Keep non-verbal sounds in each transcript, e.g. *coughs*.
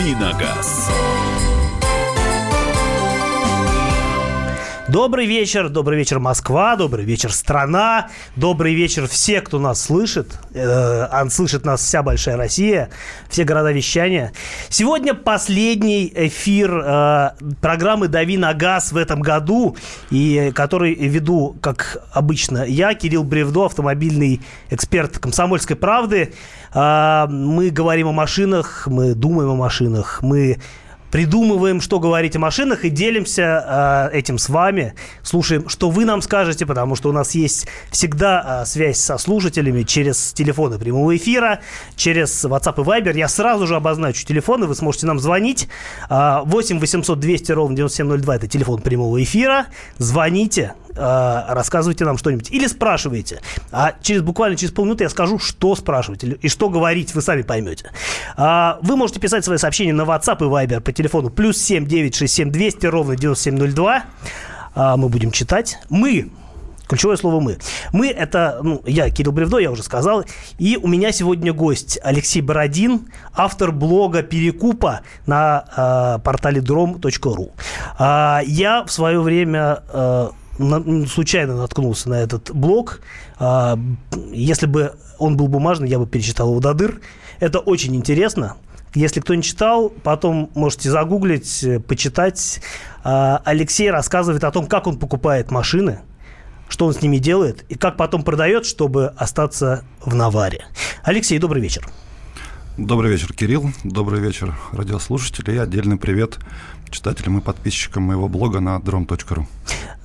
«Давиногаз». Добрый вечер, добрый вечер, Москва, добрый вечер, страна, добрый вечер все, кто нас слышит. Э, слышит нас вся большая Россия, все города вещания. Сегодня последний эфир э, программы «Дави на газ» в этом году, и который веду, как обычно, я, Кирилл Бревдо, автомобильный эксперт «Комсомольской правды». Э, мы говорим о машинах, мы думаем о машинах, мы придумываем, что говорить о машинах и делимся э, этим с вами. Слушаем, что вы нам скажете, потому что у нас есть всегда э, связь со слушателями через телефоны прямого эфира, через WhatsApp и Viber. Я сразу же обозначу телефоны, вы сможете нам звонить. Э, 8 800 200 ровно 9702 это телефон прямого эфира. Звоните, э, рассказывайте нам что-нибудь. Или спрашивайте. А через буквально через полминуты я скажу, что спрашивать и что говорить, вы сами поймете. Э, вы можете писать свои сообщения на WhatsApp и Viber по телефону плюс 7 967 200 ровно 9702. Э, мы будем читать. Мы Ключевое слово «мы». Мы – это, ну, я, Кирилл Бревдо, я уже сказал. И у меня сегодня гость Алексей Бородин, автор блога «Перекупа» на э, портале drom.ru. Э, я в свое время э, случайно наткнулся на этот блог. А, если бы он был бумажный, я бы перечитал его до дыр. Это очень интересно. Если кто не читал, потом можете загуглить, э, почитать. А, Алексей рассказывает о том, как он покупает машины, что он с ними делает и как потом продает, чтобы остаться в наваре. Алексей, добрый вечер. Добрый вечер, Кирилл. Добрый вечер, радиослушатели. И отдельный привет читателям и подписчикам моего блога на drom.ru.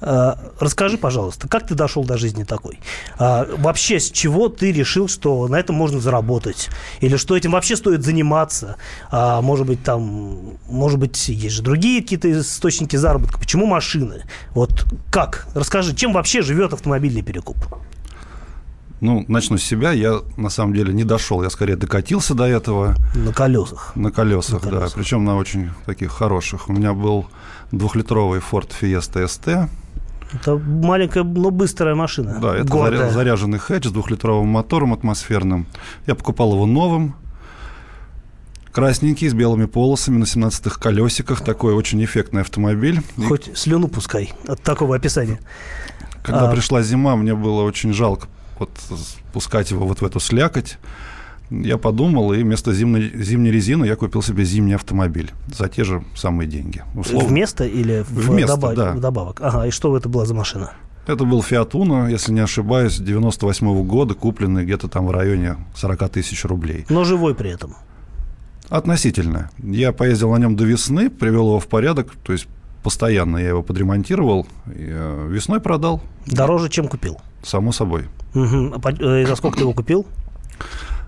Э, расскажи, пожалуйста, как ты дошел до жизни такой? А, вообще, с чего ты решил, что на этом можно заработать? Или что этим вообще стоит заниматься? А, может быть, там, может быть, есть же другие какие-то источники заработка. Почему машины? Вот как? Расскажи, чем вообще живет автомобильный перекуп? Ну, начну с себя. Я, на самом деле, не дошел. Я, скорее, докатился до этого. На колесах. На колесах, на колесах. да. Причем на очень таких хороших. У меня был двухлитровый Ford Fiesta ST. Это маленькая, но быстрая машина. Да, это Гордая. заряженный хэтч с двухлитровым мотором атмосферным. Я покупал его новым. Красненький, с белыми полосами, на 17-х колесиках. Такой очень эффектный автомобиль. Хоть И... слюну пускай от такого описания. Когда а... пришла зима, мне было очень жалко вот пускать его вот в эту слякоть, я подумал, и вместо зимней, зимней резины я купил себе зимний автомобиль за те же самые деньги. Условно. Вместо или в Вместо, добав... да. добавок? Ага, и что это была за машина? Это был Fiat Uno, если не ошибаюсь, 98 -го года, купленный где-то там в районе 40 тысяч рублей. Но живой при этом? Относительно. Я поездил на нем до весны, привел его в порядок, то есть постоянно я его подремонтировал, э, весной продал. Дороже, чем купил? Само собой. Угу. И за сколько ты его купил?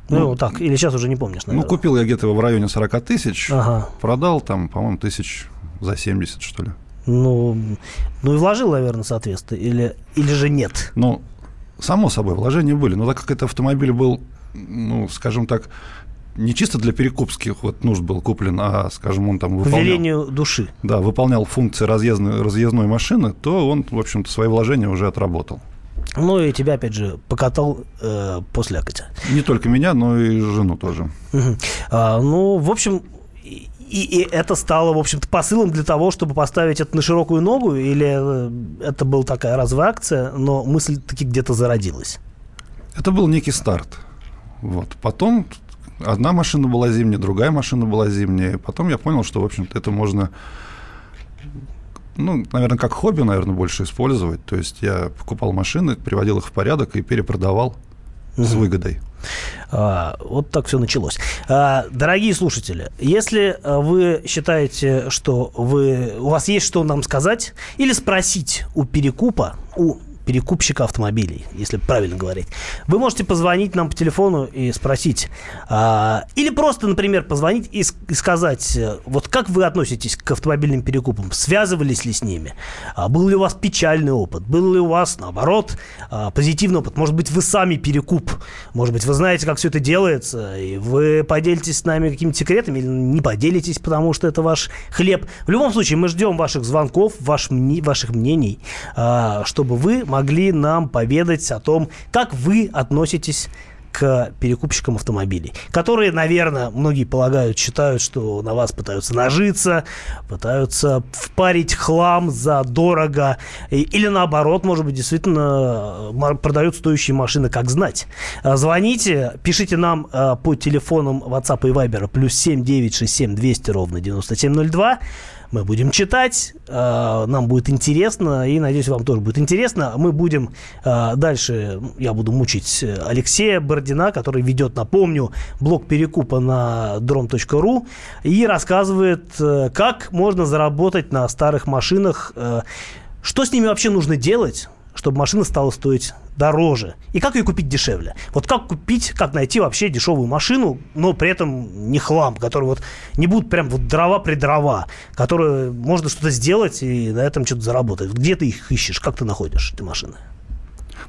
Ну, ну, так, или сейчас уже не помнишь, наверное. Ну, купил я где-то в районе 40 тысяч, ага. продал там, по-моему, тысяч за 70, что ли. Ну, ну и вложил, наверное, соответственно, или, или же нет? Ну, само собой, вложения были. Но так как это автомобиль был, ну, скажем так, не чисто для перекупских вот нужд был куплен, а, скажем, он там выполнял... По велению души. Да, выполнял функции разъездной, разъездной машины, то он, в общем-то, свои вложения уже отработал. Ну и тебя, опять же, покатал э, после Акатя. Не только меня, но и жену тоже. Угу. А, ну, в общем, и, и это стало, в общем-то, посылом для того, чтобы поставить это на широкую ногу? Или э, это была такая разовая акция, но мысль таки где-то зародилась? Это был некий старт. Вот. Потом одна машина была зимняя, другая машина была зимняя. Потом я понял, что, в общем-то, это можно ну, наверное, как хобби, наверное, больше использовать. То есть я покупал машины, приводил их в порядок и перепродавал угу. с выгодой. А, вот так все началось. А, дорогие слушатели, если а, вы считаете, что вы, у вас есть что нам сказать или спросить у перекупа, у перекупщика автомобилей, если правильно говорить. Вы можете позвонить нам по телефону и спросить, а, или просто, например, позвонить и, и сказать, э, вот как вы относитесь к автомобильным перекупам, связывались ли с ними, а, был ли у вас печальный опыт, был ли у вас, наоборот, а, позитивный опыт, может быть, вы сами перекуп, может быть, вы знаете, как все это делается, и вы поделитесь с нами какими-то секретами или не поделитесь, потому что это ваш хлеб. В любом случае, мы ждем ваших звонков, ваш, ваших мнений, а, чтобы вы могли нам поведать о том, как вы относитесь к перекупщикам автомобилей, которые, наверное, многие полагают, считают, что на вас пытаются нажиться, пытаются впарить хлам за дорого, или наоборот, может быть, действительно продают стоящие машины, как знать. Звоните, пишите нам по телефонам WhatsApp и Viber плюс 7 967 200 ровно 9702 мы будем читать, э, нам будет интересно, и, надеюсь, вам тоже будет интересно. Мы будем э, дальше, я буду мучить Алексея Бордина, который ведет, напомню, блог перекупа на drom.ru и рассказывает, э, как можно заработать на старых машинах, что с ними вообще нужно делать, чтобы машина стала стоить дороже? И как ее купить дешевле? Вот как купить, как найти вообще дешевую машину, но при этом не хлам, который вот не будут прям вот дрова при дрова, которые можно что-то сделать и на этом что-то заработать. Где ты их ищешь? Как ты находишь эти машины?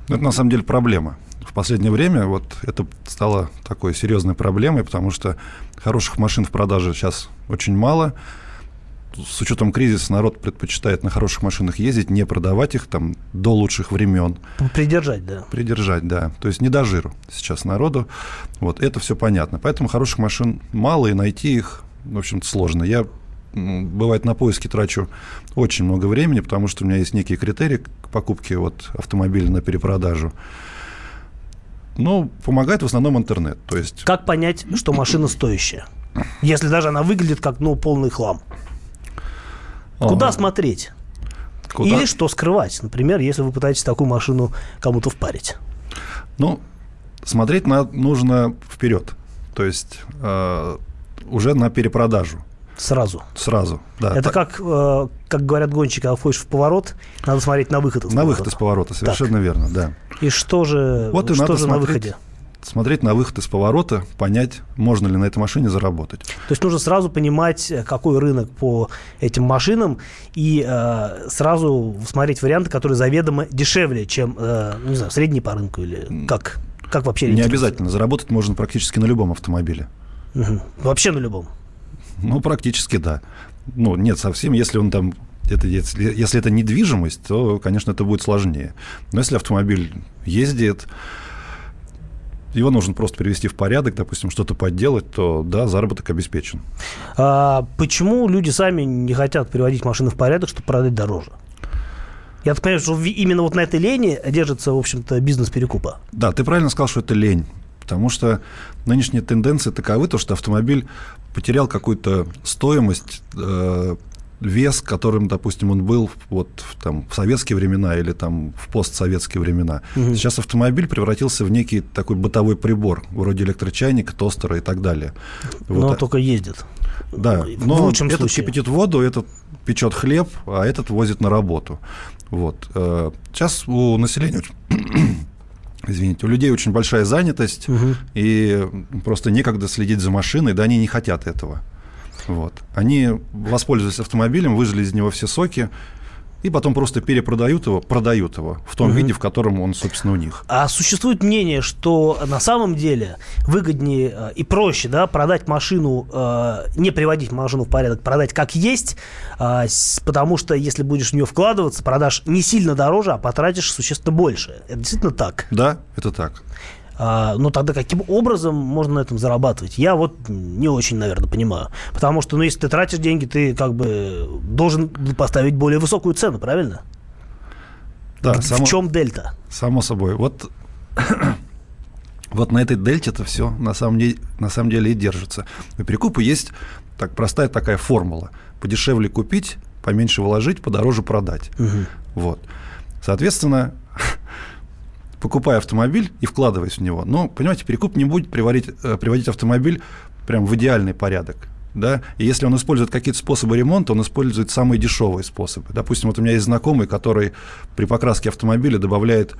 Ну, это на самом деле проблема. В последнее время вот это стало такой серьезной проблемой, потому что хороших машин в продаже сейчас очень мало с учетом кризиса народ предпочитает на хороших машинах ездить, не продавать их там до лучших времен. Придержать, да. Придержать, да. То есть не до жиру сейчас народу. Вот это все понятно. Поэтому хороших машин мало, и найти их, в общем-то, сложно. Я бывает на поиски трачу очень много времени, потому что у меня есть некие критерии к покупке вот, автомобиля на перепродажу. Ну, помогает в основном интернет. То есть... Как понять, что машина стоящая? Если даже она выглядит как ну, полный хлам. Куда а, смотреть? Куда? Или что скрывать? Например, если вы пытаетесь такую машину кому-то впарить. Ну, смотреть на, нужно вперед. То есть э, уже на перепродажу. Сразу. Сразу, да. Это так. как, э, как говорят гонщики, когда входишь в поворот, надо смотреть на выход из на поворота. выход из поворота, совершенно так. верно, да. И что же, вот что же на выходе? Смотреть на выход из поворота, понять, можно ли на этой машине заработать. То есть нужно сразу понимать, э, какой рынок по этим машинам, и э, сразу смотреть варианты, которые заведомо дешевле, чем, э, не знаю, средний по рынку или как? Как вообще? Не обязательно. Заработать можно практически на любом автомобиле. Угу. Вообще на любом? Ну, практически да. Ну, нет, совсем, если он там это, если, если это недвижимость, то, конечно, это будет сложнее. Но если автомобиль ездит, его нужно просто привести в порядок, допустим, что-то подделать, то да, заработок обеспечен. А почему люди сами не хотят приводить машины в порядок, чтобы продать дороже? Я так понимаю, что именно вот на этой лени держится, в общем-то, бизнес перекупа. Да, ты правильно сказал, что это лень. Потому что нынешние тенденции таковы, то, что автомобиль потерял какую-то стоимость э, вес, которым, допустим, он был вот там, в советские времена или там, в постсоветские времена. Угу. Сейчас автомобиль превратился в некий такой бытовой прибор, вроде электрочайника, тостера и так далее. Но вот. только ездит. Да, но в лучшем этот случае. кипятит воду, этот печет хлеб, а этот возит на работу. Вот. Э, сейчас у населения *coughs* извините, у людей очень большая занятость, угу. и просто некогда следить за машиной, да, они не хотят этого. Вот. Они воспользовались автомобилем, выжили из него все соки, и потом просто перепродают его, продают его в том угу. виде, в котором он, собственно, у них. А существует мнение, что на самом деле выгоднее э, и проще да, продать машину, э, не приводить машину в порядок, продать как есть, э, потому что если будешь в нее вкладываться, продашь не сильно дороже, а потратишь существенно больше. Это действительно так? Да, это так. А, ну тогда каким образом можно на этом зарабатывать? Я вот не очень, наверное, понимаю. Потому что, ну, если ты тратишь деньги, ты как бы должен поставить более высокую цену, правильно? Да, в само, чем дельта? Само собой. Вот, вот на этой дельте-то все на самом, деле, на самом деле и держится. У перекупа есть так, простая такая формула. Подешевле купить, поменьше вложить, подороже продать. Угу. Вот. Соответственно, покупая автомобиль и вкладываясь в него. Но, понимаете, перекуп не будет приводить, э, приводить автомобиль прям в идеальный порядок. Да? И если он использует какие-то способы ремонта, он использует самые дешевые способы. Допустим, вот у меня есть знакомый, который при покраске автомобиля добавляет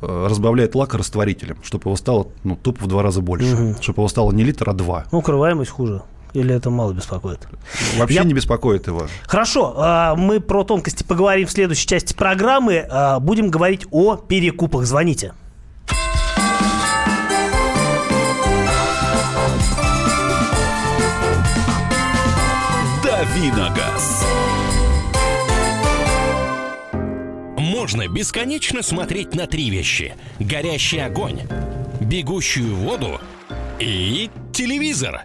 э, разбавляет лак растворителем, чтобы его стало ну, тупо в два раза больше, угу. чтобы его стало не литр, а два. Ну, укрываемость хуже. Или это мало беспокоит? Вообще Я... не беспокоит его. Хорошо, а, мы про тонкости поговорим в следующей части программы. А, будем говорить о перекупах. Звоните. Давиногаз. Можно бесконечно смотреть на три вещи. Горящий огонь бегущую воду и телевизор.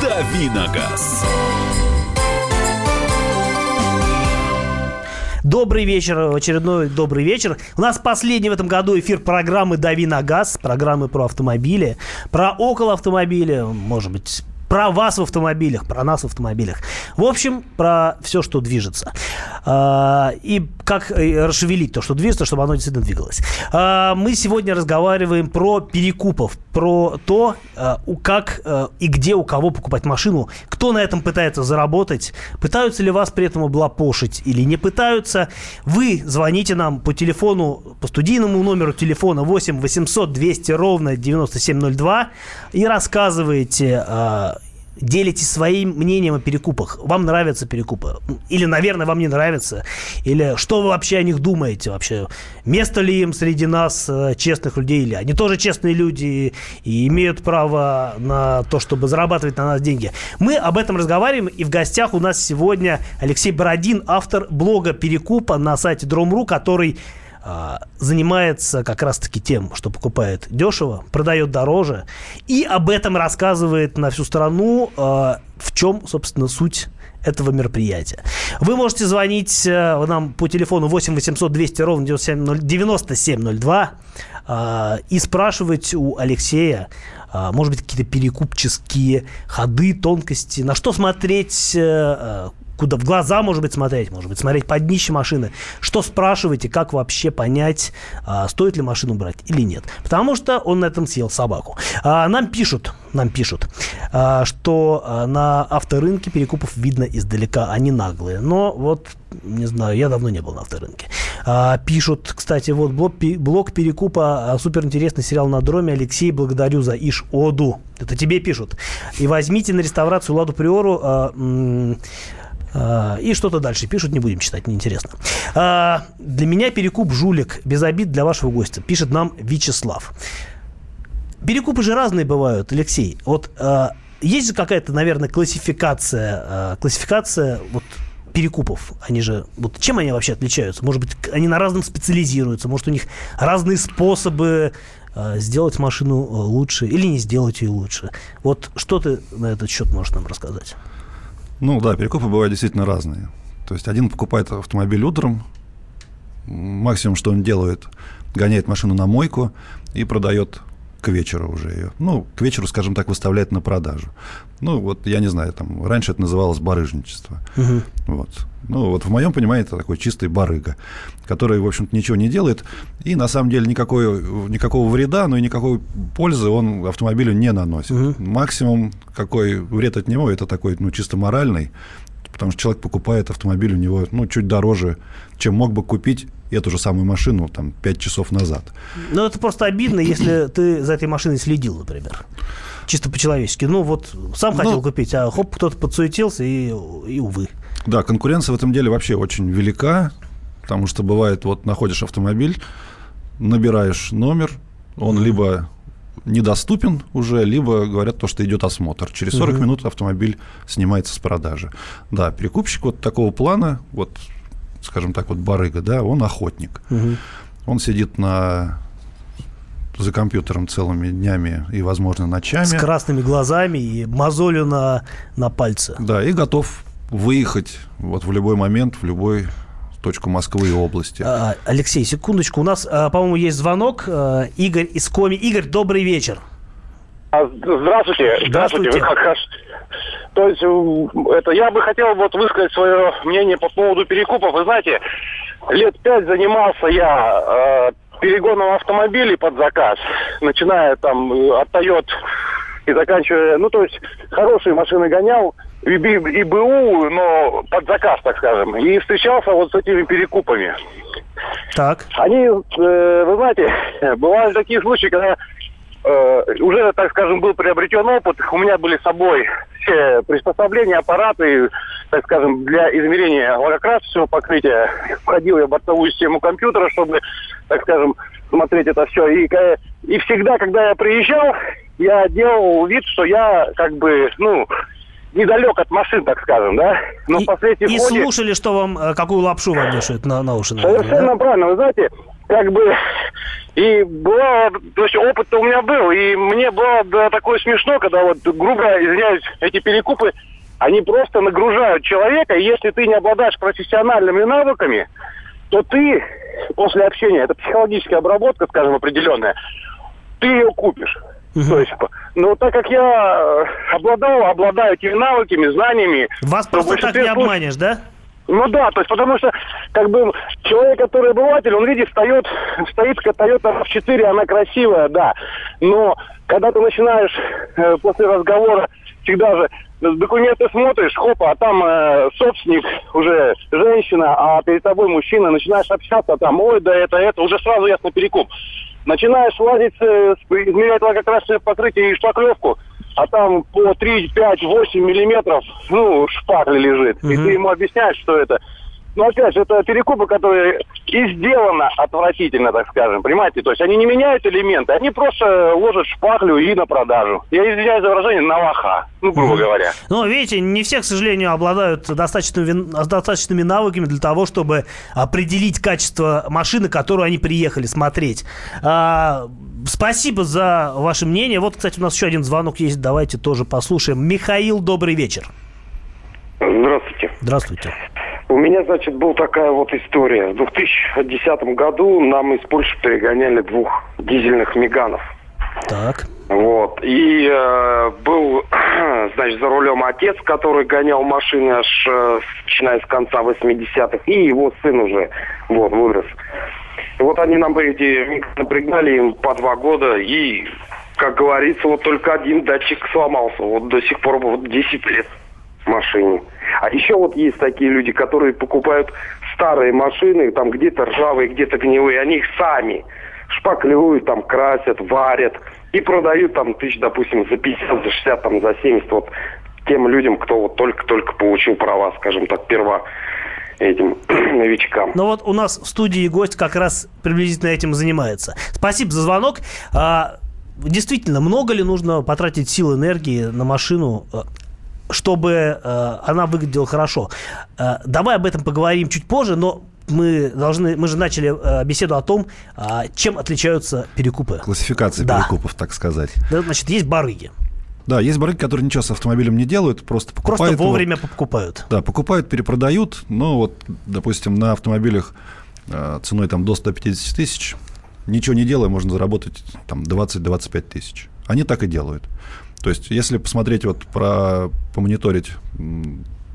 Давиногаз. Добрый вечер, очередной добрый вечер. У нас последний в этом году эфир программы «Дави на газ», программы про автомобили, про около автомобиля, может быть, про вас в автомобилях, про нас в автомобилях. В общем, про все, что движется. А, и как э, расшевелить то, что движется, чтобы оно действительно двигалось. А, мы сегодня разговариваем про перекупов, про то, а, как и где у кого покупать машину, кто на этом пытается заработать, пытаются ли вас при этом облапошить или не пытаются. Вы звоните нам по телефону, по студийному номеру телефона 8 800 200 ровно 9702 и рассказываете делитесь своим мнением о перекупах. Вам нравятся перекупы? Или, наверное, вам не нравится? Или что вы вообще о них думаете вообще? Место ли им среди нас э, честных людей? Или они тоже честные люди и имеют право на то, чтобы зарабатывать на нас деньги? Мы об этом разговариваем, и в гостях у нас сегодня Алексей Бородин, автор блога «Перекупа» на сайте Drom.ru, который занимается как раз-таки тем, что покупает дешево, продает дороже, и об этом рассказывает на всю страну, а, в чем, собственно, суть этого мероприятия. Вы можете звонить э, нам по телефону 8 800 200 ровно 9702 э, и спрашивать у Алексея, э, может быть, какие-то перекупческие ходы, тонкости, на что смотреть, э, куда в глаза, может быть, смотреть, может быть, смотреть под днище машины. Что спрашиваете, как вообще понять, а, стоит ли машину брать или нет. Потому что он на этом съел собаку. А, нам пишут, нам пишут, а, что а, на авторынке перекупов видно издалека, они наглые. Но вот, не знаю, я давно не был на авторынке. А, пишут, кстати, вот блок, блок перекупа, а, суперинтересный сериал на дроме. Алексей, благодарю за Иш Оду. Это тебе пишут. И возьмите на реставрацию Ладу Приору а, а, и что-то дальше пишут, не будем читать, неинтересно. А, для меня перекуп жулик, без обид для вашего гостя, пишет нам Вячеслав. Перекупы же разные бывают, Алексей. Вот а, есть какая-то, наверное, классификация, классификация вот перекупов. Они же, вот чем они вообще отличаются? Может быть, они на разном специализируются, может, у них разные способы сделать машину лучше или не сделать ее лучше. Вот что ты на этот счет можешь нам рассказать? Ну да, перекупы бывают действительно разные. То есть один покупает автомобиль утром, максимум, что он делает, гоняет машину на мойку и продает к вечеру уже ее. Ну, к вечеру, скажем так, выставляет на продажу. Ну, вот я не знаю, там раньше это называлось барыжничество. Угу. Вот. Ну, вот в моем понимании это такой чистый барыга, который, в общем-то, ничего не делает, и на самом деле никакой, никакого вреда, но и никакой пользы он автомобилю не наносит. Угу. Максимум, какой вред от него, это такой, ну, чисто моральный, потому что человек покупает автомобиль у него, ну, чуть дороже, чем мог бы купить эту же самую машину там 5 часов назад. Ну, это просто обидно, если *clears throat* ты за этой машиной следил, например. Чисто по-человечески. Ну, вот сам хотел ну, купить, а хоп, кто-то подсуетился, и, и увы. Да, конкуренция в этом деле вообще очень велика, потому что бывает, вот находишь автомобиль, набираешь номер, он либо недоступен уже, либо говорят то, что идет осмотр. Через 40 угу. минут автомобиль снимается с продажи. Да, перекупщик вот такого плана, вот, скажем так, вот барыга, да, он охотник. Угу. Он сидит на за компьютером целыми днями и, возможно, ночами. С красными глазами и мозолью на, на пальце. Да, и готов выехать вот в любой момент, в любой точку Москвы и области. А, Алексей, секундочку. У нас, а, по-моему, есть звонок. А, Игорь из Коми. Игорь, добрый вечер. Здравствуйте. Здравствуйте. Как То есть, это я бы хотел вот высказать свое мнение по поводу перекупов. Вы знаете, лет пять занимался я э, перегоном автомобилей под заказ, начиная там от Toyota и заканчивая, ну то есть хорошие машины гонял, и, и БУ, но под заказ, так скажем. И встречался вот с этими перекупами. Так. Они, э, вы знаете, *laughs* бывали такие случаи, когда э, уже, так скажем, был приобретен опыт. У меня были с собой все приспособления, аппараты, так скажем, для измерения лакокрасочного покрытия. Входил я в бортовую систему компьютера, чтобы, так скажем, смотреть это все. И, и всегда, когда я приезжал, я делал вид, что я как бы, ну, недалек от машин, так скажем, да. Но и, в и ходе... слушали, что вам, э, какую лапшу вам вешают на, на уши. Наверное, Совершенно да? правильно. Вы знаете, как бы и было, то есть опыт-то у меня был, и мне было да, такое смешно, когда вот, грубо извиняюсь, эти перекупы, они просто нагружают человека, и если ты не обладаешь профессиональными навыками, то ты после общения, это психологическая обработка, скажем, определенная, ты ее купишь. Угу. То есть, ну, так как я обладал, обладаю этими навыками, знаниями... Вас просто так не обманешь, да? Ну да, то есть потому что как бы человек, который обыватель, он видит, встает, стоит Toyota RAV4, она красивая, да. Но когда ты начинаешь э, после разговора всегда же документы смотришь, хопа, а там э, собственник уже женщина, а перед тобой мужчина, начинаешь общаться, там, ой, да это, это, уже сразу ясно перекуп. Начинаешь лазить, э, измерять лакокрасочное покрытие и шпаклевку, а там по 3, 5, 8 миллиметров, ну, шпакли лежит. Угу. И ты ему объясняешь, что это. Ну, опять же, это перекупы, которые и сделано отвратительно, так скажем, понимаете? То есть они не меняют элементы, они просто ложат шпаклю и на продажу. Я извиняюсь за выражение, на лоха, ну, грубо говоря. Ну, видите, не все, к сожалению, обладают достаточными, достаточными навыками для того, чтобы определить качество машины, которую они приехали смотреть. А, спасибо за ваше мнение. Вот, кстати, у нас еще один звонок есть, давайте тоже послушаем. Михаил, добрый вечер. Здравствуйте. Здравствуйте. У меня, значит, была такая вот история. В 2010 году нам из Польши перегоняли двух дизельных меганов. Так. Вот. И э, был, *clears throat* значит, за рулем отец, который гонял машины аж э, начиная с конца 80-х, и его сын уже вот, вырос. И вот они нам эти напрягали им по два года, и, как говорится, вот только один датчик сломался. Вот до сих пор вот 10 лет машине. А еще вот есть такие люди, которые покупают старые машины, там где-то ржавые, где-то гнилые, они их сами шпаклюют, там красят, варят и продают там тысяч, допустим, за 50, за 60, там за 70 вот тем людям, кто вот только-только получил права, скажем так, перво этим *clears throat* новичкам. Ну вот у нас в студии гость как раз приблизительно этим занимается. Спасибо за звонок. А, действительно, много ли нужно потратить сил, энергии на машину? Чтобы э, она выглядела хорошо. Э, давай об этом поговорим чуть позже, но мы должны, мы же начали э, беседу о том, э, чем отличаются перекупы. Классификация да. перекупов, так сказать. Да, значит, есть барыги. Да, есть барыги, которые ничего с автомобилем не делают, просто покупают Просто вовремя его, покупают. Да, покупают, перепродают, но вот, допустим, на автомобилях э, ценой там до 150 тысяч, ничего не делая, можно заработать там 20-25 тысяч. Они так и делают. То есть, если посмотреть, вот про, помониторить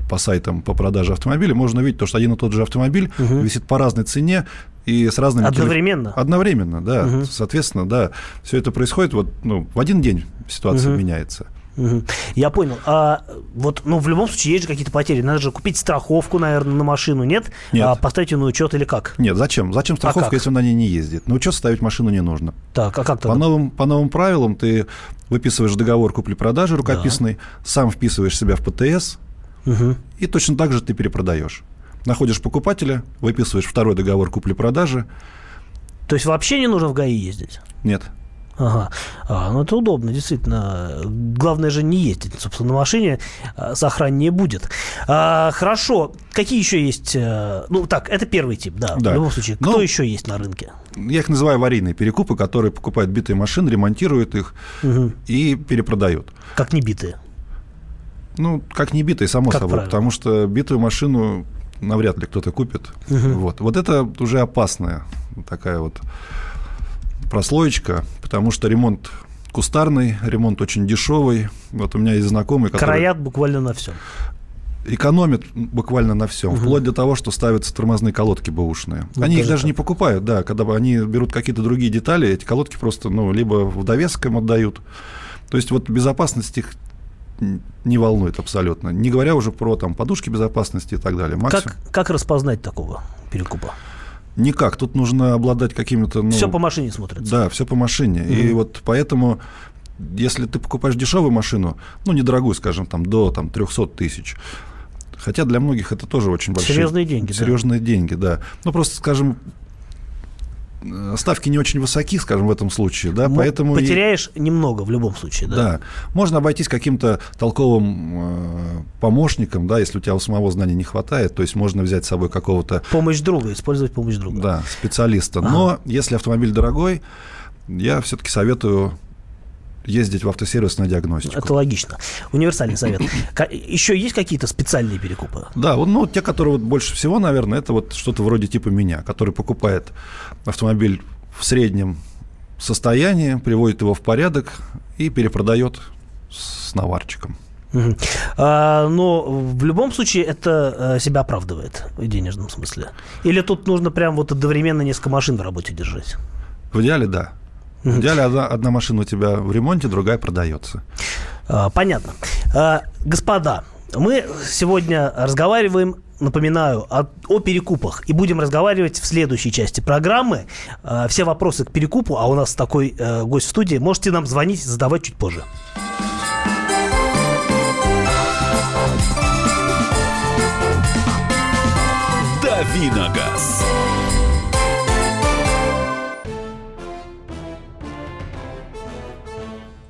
по сайтам по продаже автомобилей, можно увидеть то, что один и тот же автомобиль угу. висит по разной цене и с разными... Одновременно? Телеф... Одновременно, да. Угу. Соответственно, да, все это происходит вот, ну, в один день ситуация угу. меняется. Угу. Я понял. А вот, ну, в любом случае, есть же какие-то потери. Надо же купить страховку, наверное, на машину, нет? Нет. А поставить ее на учет или как? Нет, зачем? Зачем страховка, а если на ней не ездит? На учет ставить машину не нужно. Так, а как тогда? По новым, по новым правилам ты выписываешь договор купли-продажи рукописный, да. сам вписываешь себя в ПТС, угу. и точно так же ты перепродаешь. Находишь покупателя, выписываешь второй договор купли-продажи. То есть вообще не нужно в ГАИ ездить? Нет. Ага. А, ну это удобно, действительно. Главное же не ездить, собственно, на машине а, сохраннее будет. А, хорошо. Какие еще есть? Э, ну так, это первый тип, да. да. В любом случае. Кто ну, еще есть на рынке? Я их называю аварийные перекупы, которые покупают битые машины, ремонтируют их угу. и перепродают. Как не битые? Ну, как не битые, само как собой. Правильно? Потому что битую машину навряд ли кто-то купит. Угу. Вот. вот это уже опасная такая вот прослоечка, потому что ремонт кустарный, ремонт очень дешевый. Вот у меня есть знакомый, который... Краят буквально на всем. Экономят буквально на всем, угу. вплоть до того, что ставятся тормозные колодки бэушные. Вот они их даже так. не покупают, да, когда они берут какие-то другие детали, эти колодки просто, ну, либо в довесок им отдают. То есть вот безопасность их не волнует абсолютно. Не говоря уже про там подушки безопасности и так далее. Максимум. Как, как распознать такого перекупа? Никак. Тут нужно обладать какими-то... Ну, все по машине смотрится. Да, все по машине. Mm-hmm. И вот поэтому, если ты покупаешь дешевую машину, ну, недорогую, скажем, там, до там, 300 тысяч, Хотя для многих это тоже очень большие... Серьезные деньги, Серьезные да. деньги, да. Ну, просто, скажем, ставки не очень высоки, скажем, в этом случае, да, поэтому... Потеряешь и... немного в любом случае, да? Да. Можно обойтись каким-то толковым э, помощником, да, если у тебя у самого знания не хватает, то есть можно взять с собой какого-то... Помощь друга, использовать помощь друга. Да, специалиста. Ага. Но если автомобиль дорогой, я все-таки советую ездить в автосервис на диагностику. Это логично. Универсальный совет. Еще есть какие-то специальные перекупы? Да, вот, ну, те, которые вот больше всего, наверное, это вот что-то вроде типа меня, который покупает автомобиль в среднем состоянии, приводит его в порядок и перепродает с наварчиком. Угу. А, но в любом случае это э, себя оправдывает в денежном смысле. Или тут нужно прям вот одновременно несколько машин в работе держать? В идеале, да. В идеале одна, одна машина у тебя в ремонте, другая продается. А, понятно. А, господа, мы сегодня разговариваем напоминаю, о, о перекупах. И будем разговаривать в следующей части программы. Э, все вопросы к перекупу, а у нас такой э, гость в студии, можете нам звонить, задавать чуть позже. Давиногаз.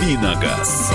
Давиногаз.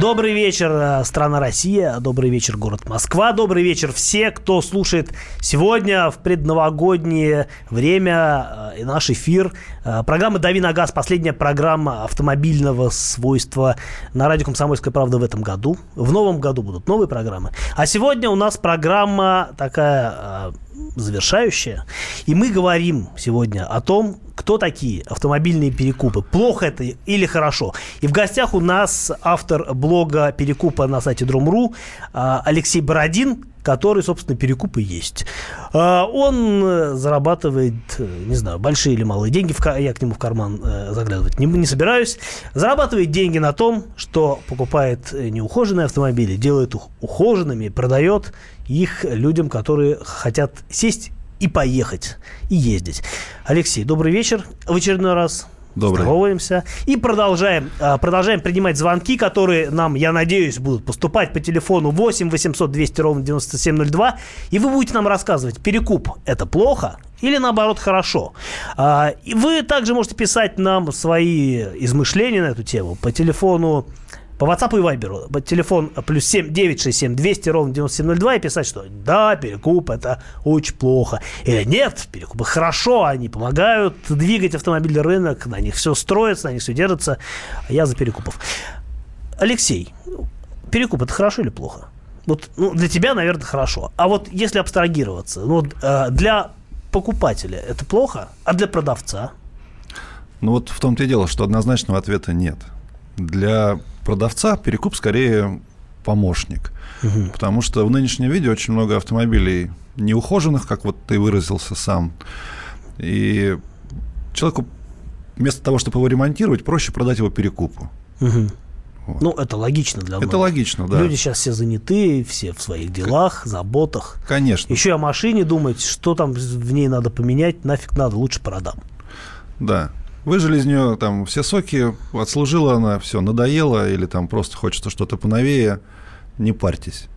Добрый вечер, э, страна Россия, добрый вечер, город Москва, добрый вечер все, кто слушает сегодня в предновогоднее время э, наш эфир. Э, программа «Дави на газ», последняя программа автомобильного свойства на радио «Комсомольская правда» в этом году. В новом году будут новые программы. А сегодня у нас программа такая завершающая. И мы говорим сегодня о том, кто такие автомобильные перекупы. Плохо это или хорошо. И в гостях у нас автор блога перекупа на сайте Drum.ru а, Алексей Бородин, который, собственно, перекупы есть. А, он э, зарабатывает, э, не знаю, большие или малые деньги, я к нему в карман э, заглядывать не, не собираюсь, зарабатывает деньги на том, что покупает неухоженные автомобили, делает их ухоженными, продает их людям, которые хотят сесть и поехать, и ездить. Алексей, добрый вечер в очередной раз. Добрый. Здороваемся. И продолжаем, а, продолжаем принимать звонки, которые нам, я надеюсь, будут поступать по телефону 8 800 200 ровно 9702. И вы будете нам рассказывать, перекуп – это плохо или наоборот хорошо. А, вы также можете писать нам свои измышления на эту тему по телефону по WhatsApp и Viber. Телефон плюс 7 967 200 ровно 9702 и писать, что да, перекуп это очень плохо. Или нет, перекупы хорошо, они помогают двигать автомобильный рынок, на них все строится, на них все держится. Я за перекупов. Алексей, перекуп это хорошо или плохо? Вот ну, для тебя, наверное, хорошо. А вот если абстрагироваться, ну, э, для покупателя это плохо, а для продавца? Ну вот в том-то и дело, что однозначного ответа нет. Для продавца перекуп скорее помощник. Угу. Потому что в нынешнем виде очень много автомобилей неухоженных, как вот ты выразился сам. И человеку вместо того, чтобы его ремонтировать, проще продать его перекупу. Угу. Вот. Ну, это логично для многих. Это логично, да. Люди сейчас все заняты, все в своих делах, заботах. Конечно. Еще о машине думать, что там в ней надо поменять, нафиг надо, лучше продам. Да. Выжили из нее там все соки, отслужила она, все, надоело, или там просто хочется что-то поновее, не парьтесь.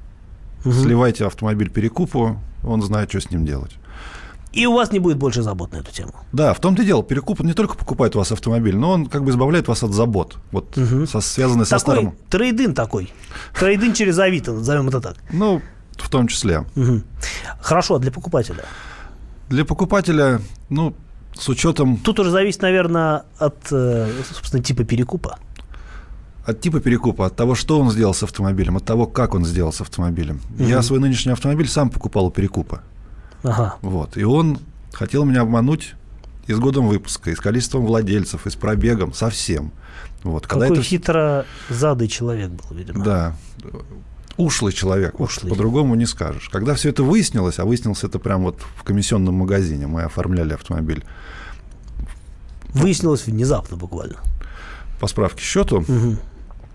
Угу. Сливайте автомобиль перекупу, он знает, что с ним делать. И у вас не будет больше забот на эту тему. Да, в том-то и дело. Перекуп не только покупает у вас автомобиль, но он как бы избавляет вас от забот, вот угу. со, связанный такой со старым. Трейдин такой. Трейдин через Авито, назовем это так. Ну, в том числе. Угу. Хорошо, а для покупателя? Для покупателя, ну, с учетом... Тут уже зависит, наверное, от, э, собственно, типа перекупа. от типа перекупа, от того, что он сделал с автомобилем, от того, как он сделал с автомобилем. Угу. Я свой нынешний автомобиль сам покупал у перекупа. Ага. Вот. И он хотел меня обмануть и с годом выпуска, и с количеством владельцев, и с пробегом, совсем. Вот. Когда Какой это... хитро задый человек был, видимо. Да. Ушлый человек, Ушлый. Вот, по-другому не скажешь. Когда все это выяснилось, а выяснилось это прямо вот в комиссионном магазине, мы оформляли автомобиль. Выяснилось внезапно буквально. По справке счету. Угу.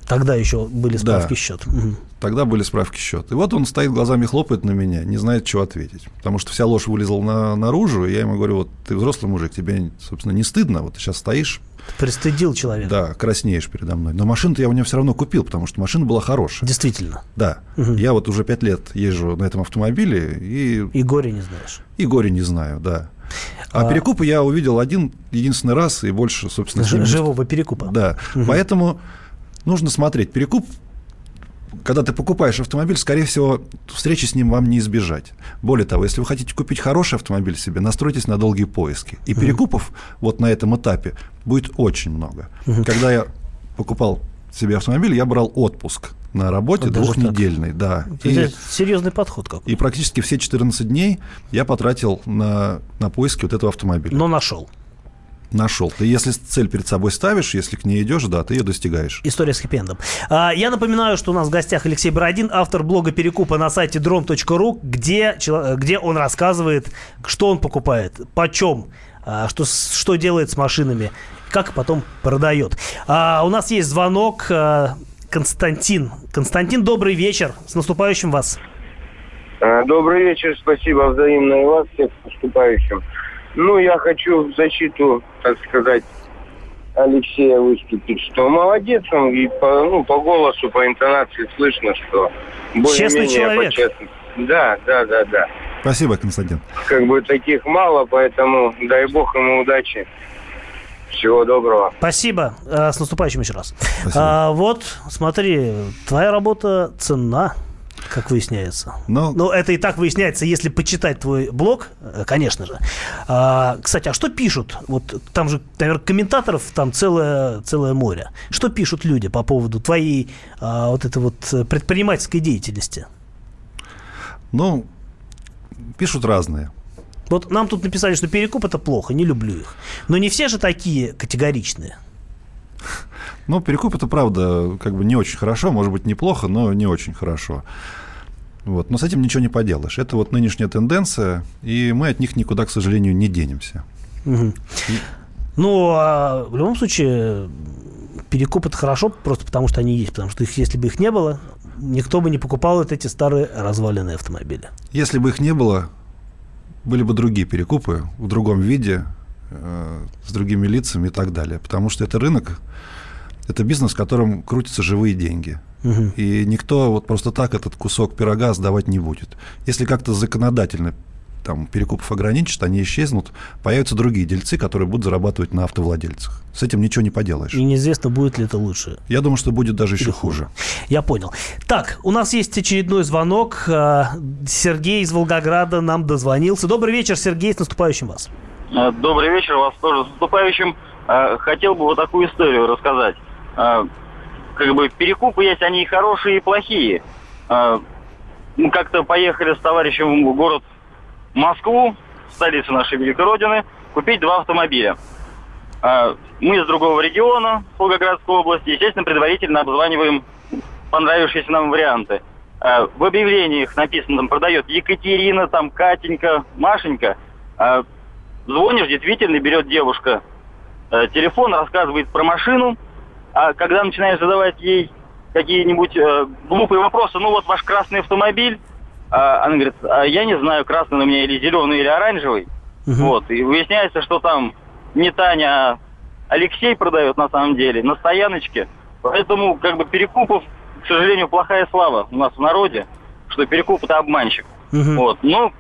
Тогда еще были справки да. счет. Угу. Тогда были справки счет. И вот он стоит глазами хлопает на меня, не знает, что ответить. Потому что вся ложь вылезла на, наружу, и я ему говорю, вот ты взрослый мужик, тебе, собственно, не стыдно, вот ты сейчас стоишь. Пристыдил человека. Да, краснеешь передо мной. Но машину-то я у него все равно купил, потому что машина была хорошая. Действительно. Да. Угу. Я вот уже пять лет езжу на этом автомобиле и... И горе не знаешь. И горе не знаю, да. А, а перекупы я увидел один единственный раз и больше, собственно... Живого перекупа. Да. Угу. Поэтому нужно смотреть. Перекуп когда ты покупаешь автомобиль, скорее всего, встречи с ним вам не избежать. Более того, если вы хотите купить хороший автомобиль себе, настройтесь на долгие поиски. И перекупов вот на этом этапе будет очень много. Когда я покупал себе автомобиль, я брал отпуск на работе вот двухнедельный, да. Это и, серьезный подход какой. И практически все 14 дней я потратил на, на поиски вот этого автомобиля. Но нашел нашел. Ты если цель перед собой ставишь, если к ней идешь, да, ты ее достигаешь. История с хэппи а, Я напоминаю, что у нас в гостях Алексей Бородин, автор блога перекупа на сайте drom.ru, где, где он рассказывает, что он покупает, почем, а, что, что делает с машинами, как потом продает. А, у нас есть звонок. Константин. Константин, добрый вечер. С наступающим вас. Добрый вечер, спасибо взаимно и вас всех с наступающим. Ну, я хочу в защиту, так сказать, Алексея выступить, что молодец он, и по, ну, по голосу, по интонации слышно, что более-менее по-честному. Да, да, да, да. Спасибо, Константин. Как бы таких мало, поэтому дай бог ему удачи. Всего доброго. Спасибо. Э, с наступающим еще раз. А, вот, смотри, твоя работа ценна как выясняется. Но... Но это и так выясняется, если почитать твой блог, э, конечно же. А, кстати, а что пишут? Вот там же, наверное, комментаторов там целое, целое море. Что пишут люди по поводу твоей а, вот этой вот предпринимательской деятельности? Ну, пишут разные. Вот нам тут написали, что перекуп это плохо, не люблю их. Но не все же такие категоричные. Ну, перекуп это правда как бы не очень хорошо, может быть, неплохо, но не очень хорошо. Вот. Но с этим ничего не поделаешь. Это вот нынешняя тенденция, и мы от них никуда, к сожалению, не денемся. Угу. И... Ну, а в любом случае, перекуп это хорошо, просто потому что они есть. Потому что их, если бы их не было, никто бы не покупал вот эти старые разваленные автомобили. Если бы их не было, были бы другие перекупы в другом виде, э, с другими лицами и так далее. Потому что это рынок, это бизнес, в котором крутятся живые деньги. Угу. И никто вот просто так этот кусок пирога сдавать не будет. Если как-то законодательно там, перекупов ограничат, они исчезнут, появятся другие дельцы, которые будут зарабатывать на автовладельцах. С этим ничего не поделаешь. И неизвестно, будет ли это лучше. Я думаю, что будет даже еще хуже. Я понял. Так, у нас есть очередной звонок. Э, Сергей из Волгограда нам дозвонился. Добрый вечер, Сергей, с наступающим вас. Э, добрый вечер, вас тоже с наступающим. Э, хотел бы вот такую историю рассказать как бы перекупы есть, они и хорошие, и плохие. А, мы как-то поехали с товарищем в город Москву, столицу нашей великой родины, купить два автомобиля. А, мы из другого региона, Волгоградской области, естественно, предварительно обзваниваем понравившиеся нам варианты. А, в объявлениях написано, там продает Екатерина, там Катенька, Машенька. Звонишь, действительно, берет девушка телефон, рассказывает про машину, а когда начинаешь задавать ей какие-нибудь э, глупые вопросы, ну вот ваш красный автомобиль, а, она говорит, а я не знаю, красный у меня или зеленый, или оранжевый. Угу. Вот, и выясняется, что там не Таня, а Алексей продает на самом деле, на стояночке. Поэтому, как бы, перекупов, к сожалению, плохая слава у нас в народе, что перекуп это обманщик. Угу. Вот, но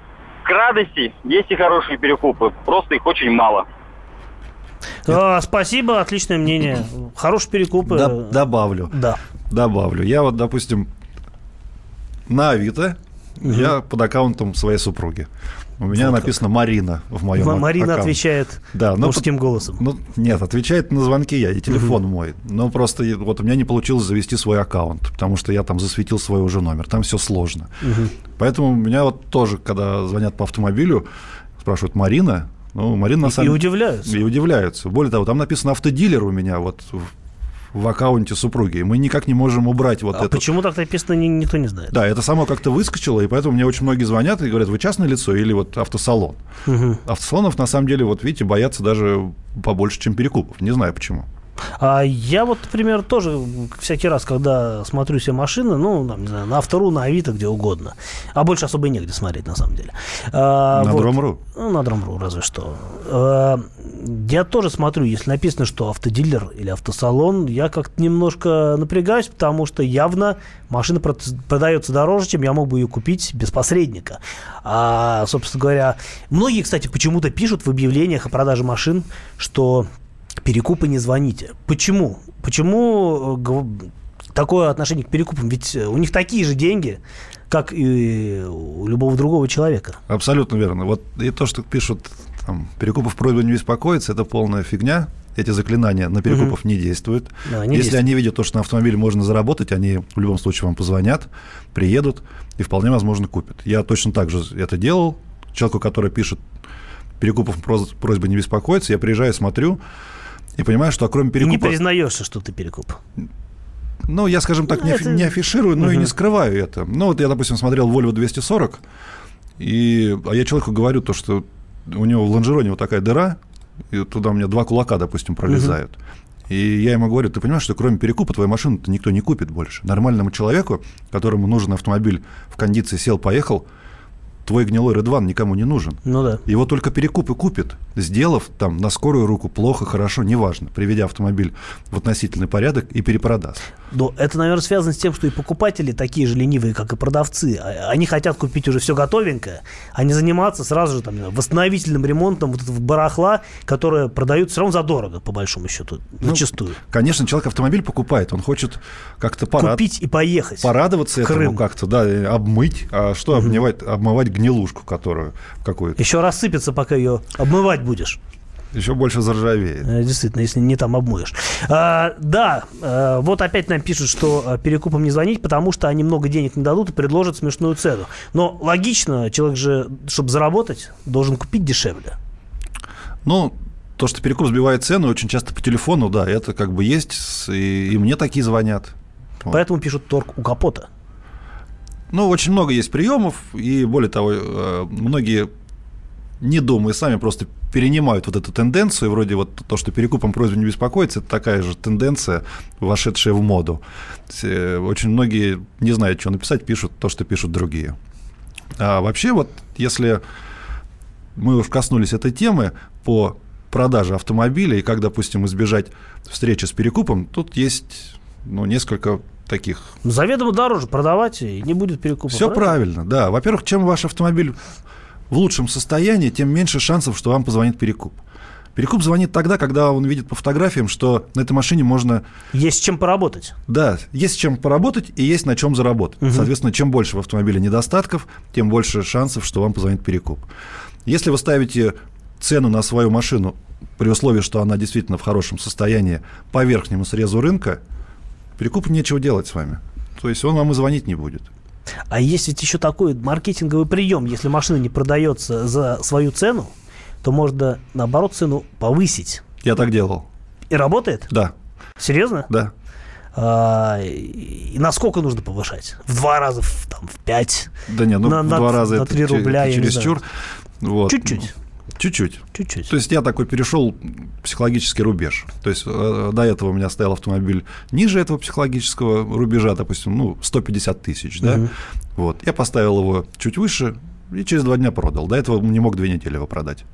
к радости есть и хорошие перекупы, просто их очень мало. А, спасибо, отличное мнение. Хороший перекуп. Доб- добавлю. Да. Добавлю. Я вот, допустим, на Авито угу. я под аккаунтом своей супруги. У меня вот написано как. Марина в моем Марина аккаунте. отвечает да, но, мужским голосом. Ну, нет, отвечает на звонки я, и телефон угу. мой. Но просто вот у меня не получилось завести свой аккаунт, потому что я там засветил свой уже номер. Там все сложно. Угу. Поэтому у меня вот тоже, когда звонят по автомобилю, спрашивают Марина, ну, Марина на самом... И удивляются. И удивляются. Более того, там написано автодилер у меня вот в аккаунте супруги. И мы никак не можем убрать вот а это. почему так написано, никто не знает. Да, это само как-то выскочило, и поэтому мне очень многие звонят и говорят, вы частное лицо или вот автосалон. Угу. Автосалонов, на самом деле, вот видите, боятся даже побольше, чем перекупов. Не знаю почему. А я вот, например, тоже всякий раз, когда смотрю себе машины, ну, там, не знаю, на Автору, на Авито, где угодно, а больше особо и негде смотреть, на самом деле. А, на вот. Дромру? Ну, на Дромру, разве что. А, я тоже смотрю, если написано, что автодилер или автосалон, я как-то немножко напрягаюсь, потому что явно машина продается дороже, чем я мог бы ее купить без посредника. А, собственно говоря, многие, кстати, почему-то пишут в объявлениях о продаже машин, что перекупы не звоните. Почему? Почему э, такое отношение к перекупам? Ведь э, у них такие же деньги, как и у любого другого человека. Абсолютно верно. Вот и то, что пишут, там, перекупов просьба не беспокоиться, это полная фигня. Эти заклинания на перекупов угу. не действуют. Да, не Если действуют. они видят то, что на автомобиле можно заработать, они в любом случае вам позвонят, приедут и вполне возможно купят. Я точно так же это делал. Человеку, который пишет перекупов просьба не беспокоиться, я приезжаю, смотрю, и понимаю, что кроме перекупа... Не признаешься, что ты перекуп. Ну, я, скажем так, ну, не, это... не афиширую, но угу. и не скрываю это. Ну, вот я, допустим, смотрел Volvo 240, и, а я человеку говорю то, что у него в лонжероне вот такая дыра, и туда у меня два кулака, допустим, пролезают. Угу. И я ему говорю, ты понимаешь, что кроме перекупа твою машину никто не купит больше. Нормальному человеку, которому нужен автомобиль в кондиции, сел, поехал – твой гнилой Редван никому не нужен. Ну да. Его только перекуп и купит, сделав там на скорую руку плохо, хорошо, неважно, приведя автомобиль в относительный порядок и перепродаст. Но это, наверное, связано с тем, что и покупатели такие же ленивые, как и продавцы. А, они хотят купить уже все готовенькое, а не заниматься сразу же там, восстановительным ремонтом вот этого барахла, которое продают все равно задорого, по большому счету, ну, зачастую. Конечно, человек автомобиль покупает, он хочет как-то порад... купить и поехать. Порадоваться этому как-то, да, обмыть. А что угу. обмывать, обмывать гнилушку, которую какую-то? Еще рассыпется, пока ее обмывать будешь. Еще больше заржавеет. Э, действительно, если не там обмоешь. А, да, а, вот опять нам пишут, что э, перекупам не звонить, потому что они много денег не дадут и предложат смешную цену. Но логично, человек же, чтобы заработать, должен купить дешевле. Ну, то, что перекуп сбивает цену очень часто по телефону, да, это как бы есть, и, и мне такие звонят. Поэтому вот. пишут торг у капота. Ну, очень много есть приемов, и более того, многие не думая сами, просто перенимают вот эту тенденцию, вроде вот то, что перекупом просьба не беспокоиться, это такая же тенденция, вошедшая в моду. Э, очень многие не знают, что написать, пишут то, что пишут другие. А вообще вот, если мы уж коснулись этой темы по продаже автомобиля и как, допустим, избежать встречи с перекупом, тут есть ну, несколько таких. Заведомо дороже продавать и не будет перекупа. Все правильно? правильно, да. Во-первых, чем ваш автомобиль в лучшем состоянии, тем меньше шансов, что вам позвонит перекуп. Перекуп звонит тогда, когда он видит по фотографиям, что на этой машине можно... Есть чем поработать. Да, есть чем поработать и есть на чем заработать. Угу. Соответственно, чем больше в автомобиле недостатков, тем больше шансов, что вам позвонит перекуп. Если вы ставите цену на свою машину при условии, что она действительно в хорошем состоянии по верхнему срезу рынка, перекупу нечего делать с вами. То есть он вам и звонить не будет. А есть ведь еще такой маркетинговый прием. Если машина не продается за свою цену, то можно, наоборот, цену повысить. Я так делал. И работает? Да. Серьезно? Да. А, и насколько нужно повышать? В два раза, в, там, в пять? Да нет, ну на, в два на, раза на это 3 рубля, чересчур. Вот. Чуть-чуть. Чуть-чуть. Чуть-чуть. То есть я такой перешел психологический рубеж. То есть э, до этого у меня стоял автомобиль ниже этого психологического рубежа, допустим, ну, 150 тысяч, да. Угу. Вот. Я поставил его чуть выше и через два дня продал. До этого не мог две недели его продать.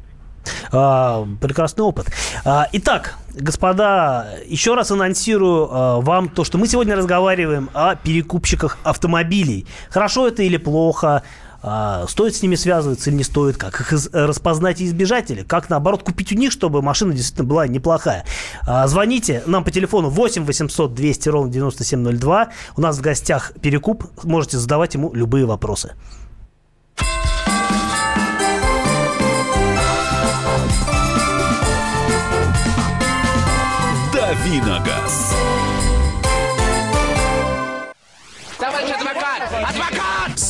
А, прекрасный опыт. А, итак, господа, еще раз анонсирую а, вам то, что мы сегодня разговариваем о перекупщиках автомобилей. Хорошо это или плохо? А стоит с ними связываться или не стоит? Как их э, распознать и избежать? Или как, наоборот, купить у них, чтобы машина действительно была неплохая? А, звоните нам по телефону 8 800 200 ровно 9702. У нас в гостях Перекуп. Можете задавать ему любые вопросы. Давиногаз.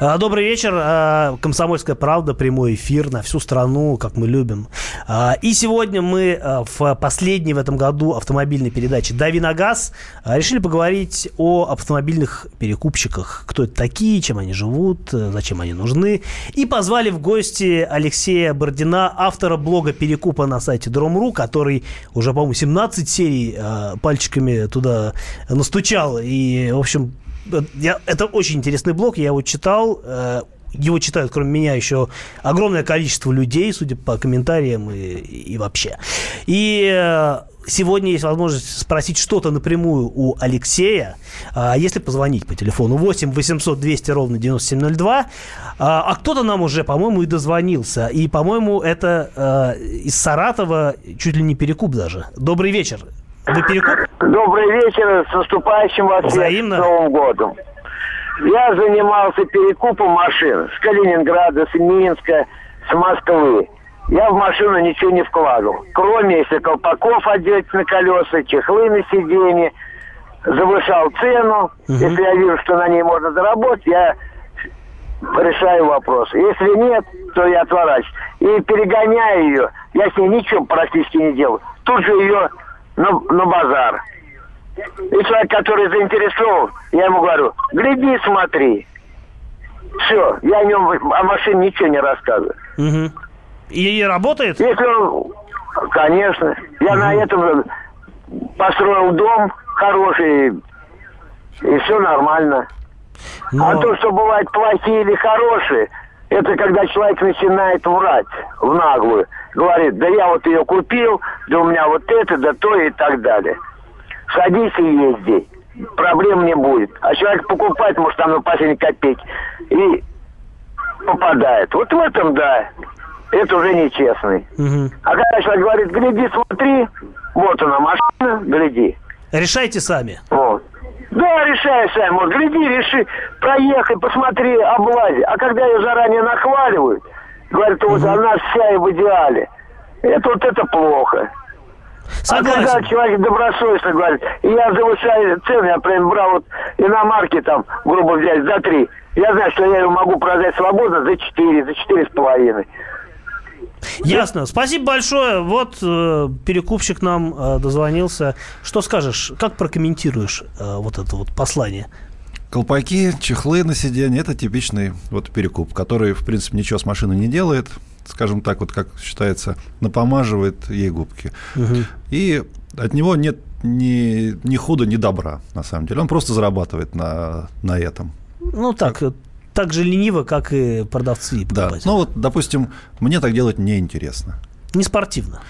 добрый вечер. А, Комсомольская правда, прямой эфир на всю страну, как мы любим. А, и сегодня мы в последней в этом году автомобильной передаче «Дави на газ» решили поговорить о автомобильных перекупщиках. Кто это такие, чем они живут, зачем они нужны. И позвали в гости Алексея Бордина, автора блога «Перекупа» на сайте Дромру, который уже, по-моему, 17 серий пальчиками туда настучал. И, в общем, я, это очень интересный блог, я его читал. Э, его читают, кроме меня, еще огромное количество людей, судя по комментариям и, и вообще. И э, сегодня есть возможность спросить что-то напрямую у Алексея, а если позвонить по телефону 8 800 200 ровно 9702. А, а кто-то нам уже, по-моему, и дозвонился. И, по-моему, это э, из Саратова чуть ли не перекуп даже. Добрый вечер. Вы перекуп? Добрый вечер, с наступающим вас Взаимно. всех Новым годом. Я занимался перекупом машин с Калининграда, с Минска, с Москвы. Я в машину ничего не вкладывал. Кроме, если колпаков одеть на колеса, чехлы на сиденье, завышал цену. Если я вижу, что на ней можно заработать, я решаю вопрос. Если нет, то я отворачиваюсь. И перегоняю ее. Я с ней ничего практически не делаю. Тут же ее на, на базар. И человек, который заинтересован, я ему говорю, гляди, смотри. Все, я о нем, о машине ничего не рассказываю. Угу. И, работает? Если он, конечно, я на этом построил дом хороший, и все нормально. А то, что бывает плохие или хорошие, это когда человек начинает врать в наглую. Говорит, да я вот ее купил, да у меня вот это, да то и так далее. Садись и езди. Проблем не будет. А человек покупает, может, там на последней копейки. И попадает. Вот в этом, да, это уже нечестный. Угу. А когда человек говорит, гляди, смотри, вот она машина, гляди. Решайте сами. Вот. Да, решай сами. Вот, гляди, реши, проехай, посмотри, облази. А когда ее заранее нахваливают, говорят, вот она вся и в идеале. Это вот это плохо. Согласен. А когда человек добросовестно говорит, я завышаю цены, я прям брал вот иномарки там, грубо взять, за три. Я знаю, что я ее могу продать свободно за четыре, за четыре с половиной. Ясно. Спасибо большое. Вот э, перекупщик нам э, дозвонился. Что скажешь? Как прокомментируешь э, вот это вот послание? Колпаки, чехлы на сиденье – это типичный вот перекуп, который, в принципе, ничего с машиной не делает. Скажем так, вот как считается, напомаживает ей губки. Угу. И от него нет ни, ни худа, ни добра, на самом деле. Он просто зарабатывает на, на этом. Ну так, так же лениво, как и продавцы. Да. Ну вот, допустим, мне так делать неинтересно. Не спортивно.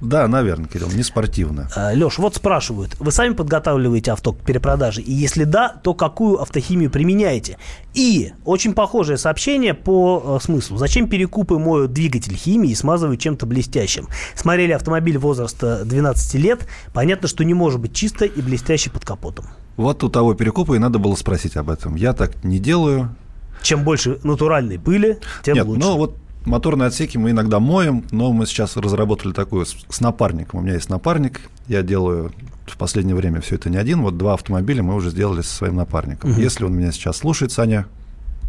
Да, наверное, Кирилл, не спортивно. А, Леш, вот спрашивают, вы сами подготавливаете авто к перепродаже? И если да, то какую автохимию применяете? И очень похожее сообщение по э, смыслу. Зачем перекупы моют двигатель химии и смазывают чем-то блестящим? Смотрели автомобиль возраста 12 лет. Понятно, что не может быть чисто и блестящий под капотом. Вот у того перекупа и надо было спросить об этом. Я так не делаю. Чем больше натуральной пыли, тем Нет, лучше. ну вот моторные отсеки мы иногда моем, но мы сейчас разработали такую с, с напарником. У меня есть напарник, я делаю в последнее время все это не один, вот два автомобиля мы уже сделали со своим напарником. Мгм. Если он меня сейчас слушает, Саня,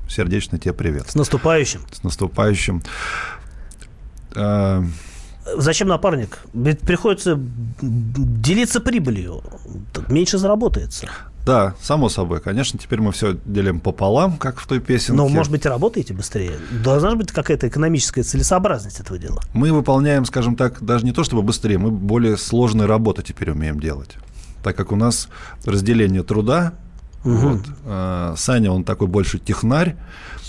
сердечно тебе привет. С наступающим. С наступающим. А, Зачем напарник? Ведь приходится делиться прибылью. Так меньше заработается. Да, само собой. Конечно, теперь мы все делим пополам, как в той песенке. Но, может быть, работаете быстрее. Должна же быть какая-то экономическая целесообразность этого дела. Мы выполняем, скажем так, даже не то чтобы быстрее, мы более сложные работы теперь умеем делать. Так как у нас разделение труда, вот, а, Саня, он такой больше технарь.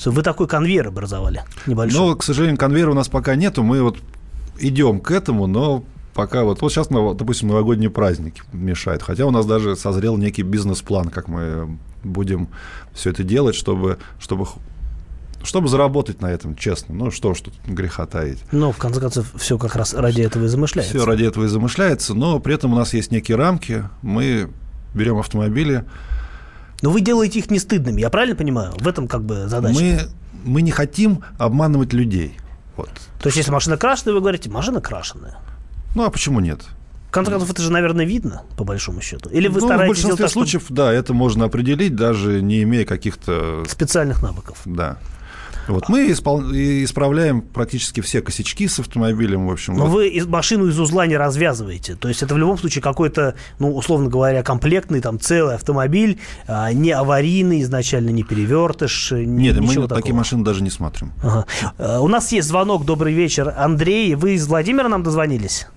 Вы такой конвейер образовали небольшой. Но, к сожалению, конвейера у нас пока нету. Мы вот идем к этому, но пока вот, вот сейчас, допустим, новогодние праздники мешают. Хотя у нас даже созрел некий бизнес-план, как мы будем все это делать, чтобы, чтобы чтобы заработать на этом, честно. Ну, что ж тут греха таить. Но, в конце концов, все как раз ради этого и замышляется. Все ради этого и замышляется, но при этом у нас есть некие рамки. Мы берем автомобили. Но вы делаете их не стыдными, я правильно понимаю? В этом как бы задача. Мы, мы не хотим обманывать людей. Вот. То есть, если машина крашеная, вы говорите, машина крашеная. Ну, а почему нет? В конце концов, это же, наверное, видно, по большому счету. Или вы ну, стараетесь в большинстве так, случаев, да, это можно определить, даже не имея каких-то... Специальных навыков. Да. Вот мы испол... исправляем практически все косячки с автомобилем, в общем. Но вот. вы машину из узла не развязываете. То есть это в любом случае какой-то, ну, условно говоря, комплектный, там, целый автомобиль, а, не аварийный изначально, не перевертыш, Нет, мы такого. такие машины даже не смотрим. Ага. А, у нас есть звонок. Добрый вечер. Андрей, вы из Владимира нам дозвонились?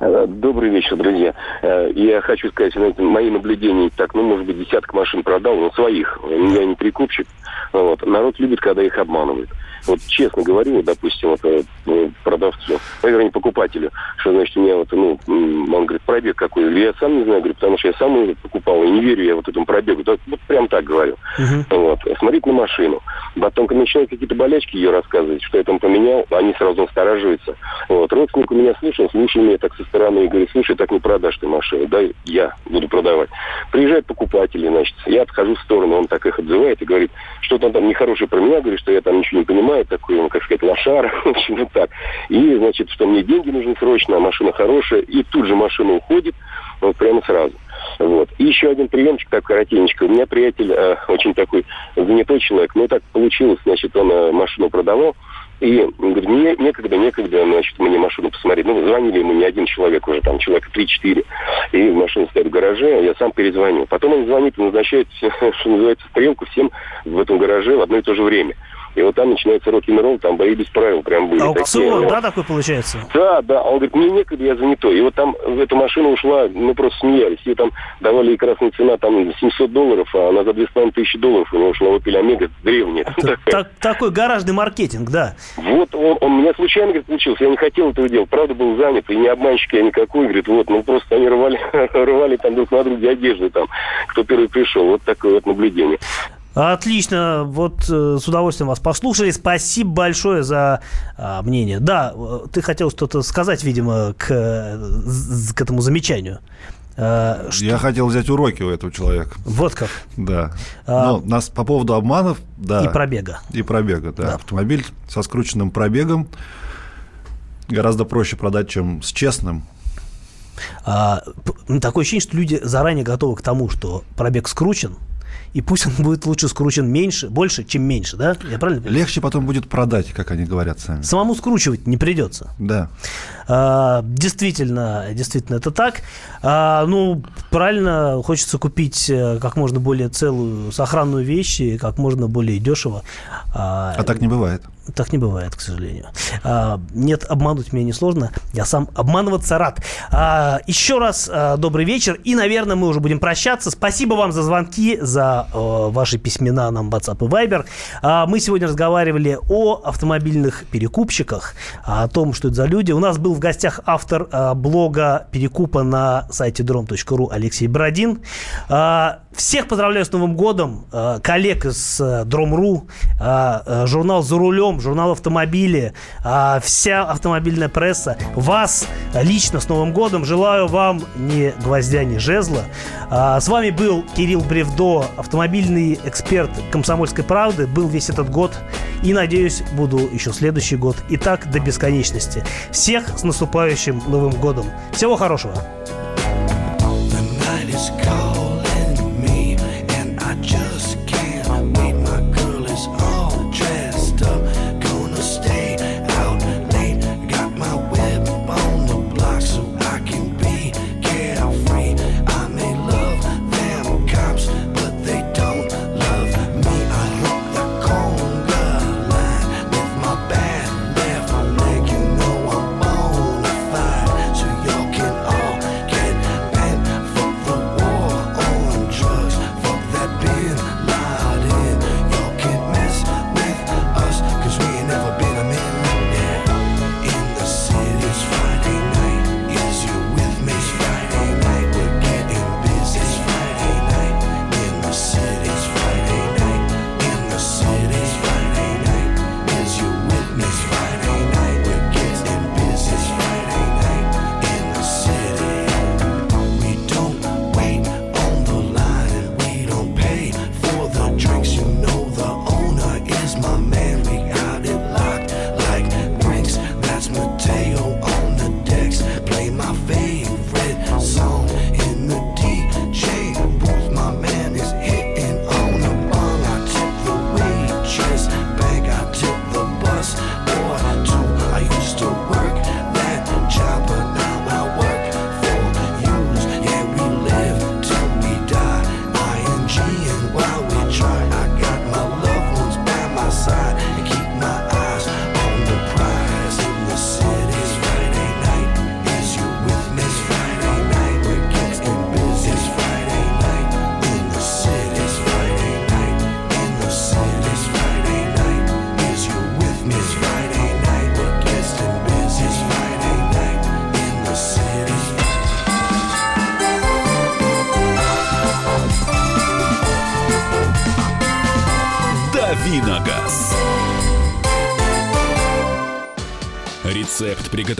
Э, добрый вечер, друзья. Э, я хочу сказать, знаете, мои наблюдения, так, ну, может быть, десяток машин продал, но своих. Я не прикупщик. Вот. Народ любит, когда их обманывают. Вот честно говорю, допустим, вот, э, ну, продавцу, ну, вернее, покупателю, что значит у меня вот, ну, он говорит, пробег какой. Я сам не знаю, говорю, потому что я сам его покупал, и не верю я вот этому пробегу. Вот, вот прям так говорю. Uh-huh. Вот. Смотрите на машину. Потом, начинают какие-то болячки ее рассказывать, что я там поменял, они сразу настораживаются. Вот. Родственник у меня слышал, слушал меня так со стороны и говорит, слушай, так не продашь ты машину, дай я буду продавать. Приезжают покупатели, значит, я отхожу в сторону, он так их отзывает и говорит, что-то там нехорошее про меня, говорит, что я там ничего не понимаю, такой, как сказать, лошара, *laughs* в общем, вот так. И, значит, что мне деньги нужны срочно, а машина хорошая, и тут же машина уходит, вот прямо сразу. Вот. И еще один приемчик, так коротенечко. У меня приятель э, очень такой занятой человек. Ну, так получилось, значит, он э, машину продавал. И говорит, не, некогда, некогда, значит, мне машину посмотреть. Ну, звонили ему не один человек уже, там, человека 3-4. И машина стоит в гараже, я сам перезвоню. Потом он звонит и назначает, *laughs* что называется, стрелку всем в этом гараже в одно и то же время. И вот там начинается рок-н-ролл, там бои без правил прям были. Аукцион, такие, да, такой получается? Да, да. Он говорит, мне некогда, я занятой. И вот там в эту машину ушла, мы просто смеялись. Ее там давали и красная цена, там 700 долларов, а она за 2,5 тысячи долларов у него ушла Opel Омега древняя. *laughs* Так, такой гаражный маркетинг, да. Вот он, он меня случайно, говорит, получился. Я не хотел этого делать. Правда, был занят. И не обманщик я никакой. Говорит, вот, ну просто они рвали, *laughs* рвали там друг на друге одежды там, кто первый пришел. Вот такое вот наблюдение. Отлично, вот э, с удовольствием вас послушали. Спасибо большое за а, мнение. Да, э, ты хотел что-то сказать, видимо, к, к этому замечанию. Что... Я хотел взять уроки у этого человека. Вот как. Да. А... Ну, нас по поводу обманов, да. И пробега. И пробега, да. да. Автомобиль со скрученным пробегом гораздо проще продать, чем с честным. А, такое ощущение, что люди заранее готовы к тому, что пробег скручен, и пусть он будет лучше скручен меньше, больше, чем меньше, да? Я правильно понимаю? Легче потом будет продать, как они говорят сами. Самому скручивать не придется. Да. А, действительно, действительно это так. А, ну, правильно, хочется купить э, как можно более целую сохранную вещь и как можно более дешево. А, а так не бывает. Так не бывает, к сожалению. А, нет, обмануть меня несложно. Я сам обманываться рад. А, еще раз а, добрый вечер. И, наверное, мы уже будем прощаться. Спасибо вам за звонки, за а, ваши письмена нам в WhatsApp и Viber. А, мы сегодня разговаривали о автомобильных перекупщиках, а, о том, что это за люди. У нас был в гостях автор а, блога перекупа на сайте drom.ru Алексей Бородин. А, всех поздравляю с Новым годом. А, коллег из Drom.ru, а, а, журнал «За рулем», журнал «Автомобили», вся автомобильная пресса. Вас лично с Новым годом желаю вам ни гвоздя, ни жезла. С вами был Кирилл Бревдо, автомобильный эксперт «Комсомольской правды». Был весь этот год и, надеюсь, буду еще следующий год. И так до бесконечности. Всех с наступающим Новым годом. Всего хорошего. It's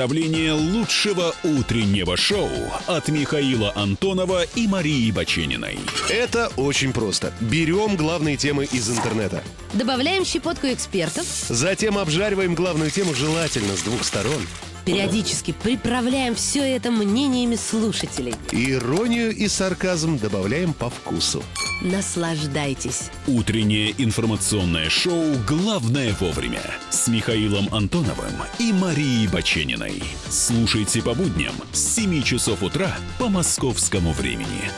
Приготовления лучшего утреннего шоу от Михаила Антонова и Марии Бачениной. Это очень просто. Берем главные темы из интернета. Добавляем щепотку экспертов. Затем обжариваем главную тему желательно с двух сторон. Периодически приправляем все это мнениями слушателей. Иронию и сарказм добавляем по вкусу. Наслаждайтесь. Утреннее информационное шоу «Главное вовремя» с Михаилом Антоновым и Марией Бачениной. Слушайте по будням с 7 часов утра по московскому времени.